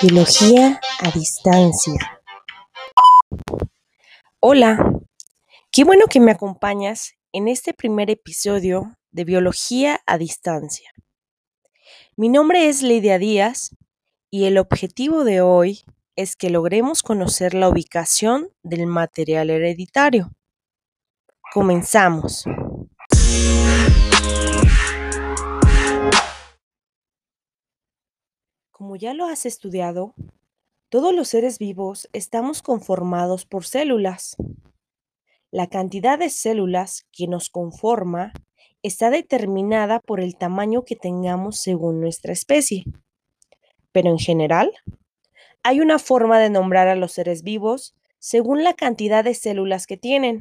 Biología a distancia. Hola, qué bueno que me acompañas en este primer episodio de Biología a distancia. Mi nombre es Lidia Díaz y el objetivo de hoy es que logremos conocer la ubicación del material hereditario. Comenzamos. Como ya lo has estudiado, todos los seres vivos estamos conformados por células. La cantidad de células que nos conforma está determinada por el tamaño que tengamos según nuestra especie. Pero en general, hay una forma de nombrar a los seres vivos según la cantidad de células que tienen.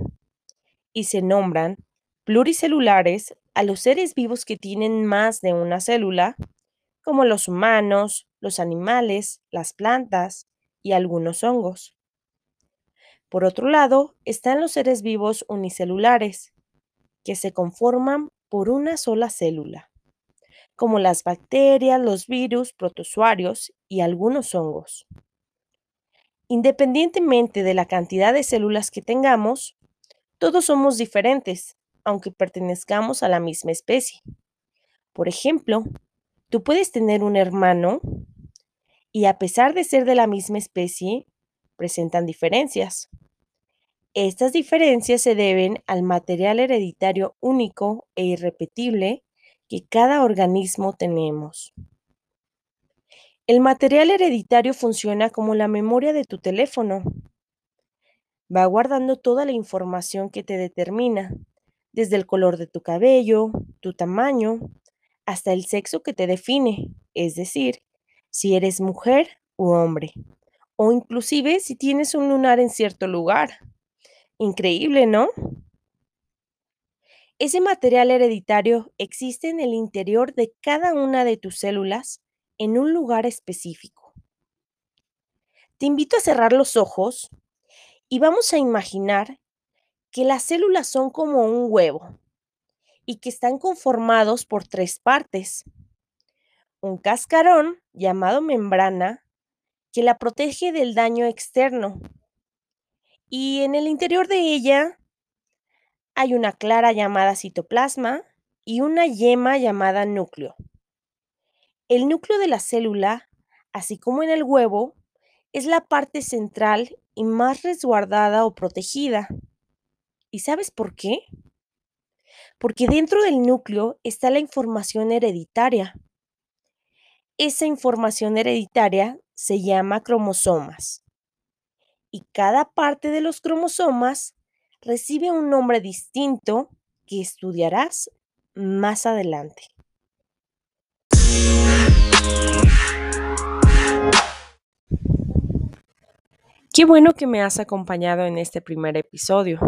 Y se nombran pluricelulares a los seres vivos que tienen más de una célula, como los humanos, los animales, las plantas y algunos hongos. Por otro lado, están los seres vivos unicelulares, que se conforman por una sola célula, como las bacterias, los virus, protozoarios y algunos hongos. Independientemente de la cantidad de células que tengamos, todos somos diferentes, aunque pertenezcamos a la misma especie. Por ejemplo, tú puedes tener un hermano y a pesar de ser de la misma especie, presentan diferencias. Estas diferencias se deben al material hereditario único e irrepetible que cada organismo tenemos. El material hereditario funciona como la memoria de tu teléfono. Va guardando toda la información que te determina, desde el color de tu cabello, tu tamaño, hasta el sexo que te define, es decir, si eres mujer u hombre, o inclusive si tienes un lunar en cierto lugar. Increíble, ¿no? Ese material hereditario existe en el interior de cada una de tus células en un lugar específico. Te invito a cerrar los ojos y vamos a imaginar que las células son como un huevo y que están conformados por tres partes un cascarón llamado membrana que la protege del daño externo. Y en el interior de ella hay una clara llamada citoplasma y una yema llamada núcleo. El núcleo de la célula, así como en el huevo, es la parte central y más resguardada o protegida. ¿Y sabes por qué? Porque dentro del núcleo está la información hereditaria esa información hereditaria se llama cromosomas y cada parte de los cromosomas recibe un nombre distinto que estudiarás más adelante. Qué bueno que me has acompañado en este primer episodio.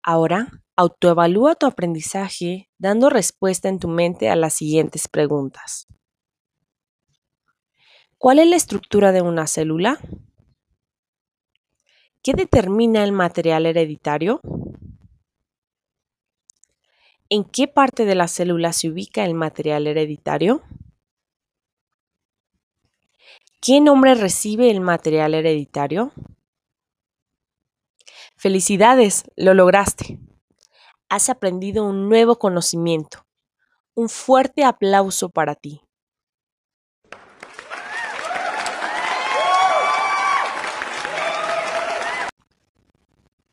Ahora, autoevalúa tu aprendizaje dando respuesta en tu mente a las siguientes preguntas. ¿Cuál es la estructura de una célula? ¿Qué determina el material hereditario? ¿En qué parte de la célula se ubica el material hereditario? ¿Qué nombre recibe el material hereditario? Felicidades, lo lograste. Has aprendido un nuevo conocimiento. Un fuerte aplauso para ti.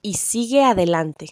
y sigue adelante.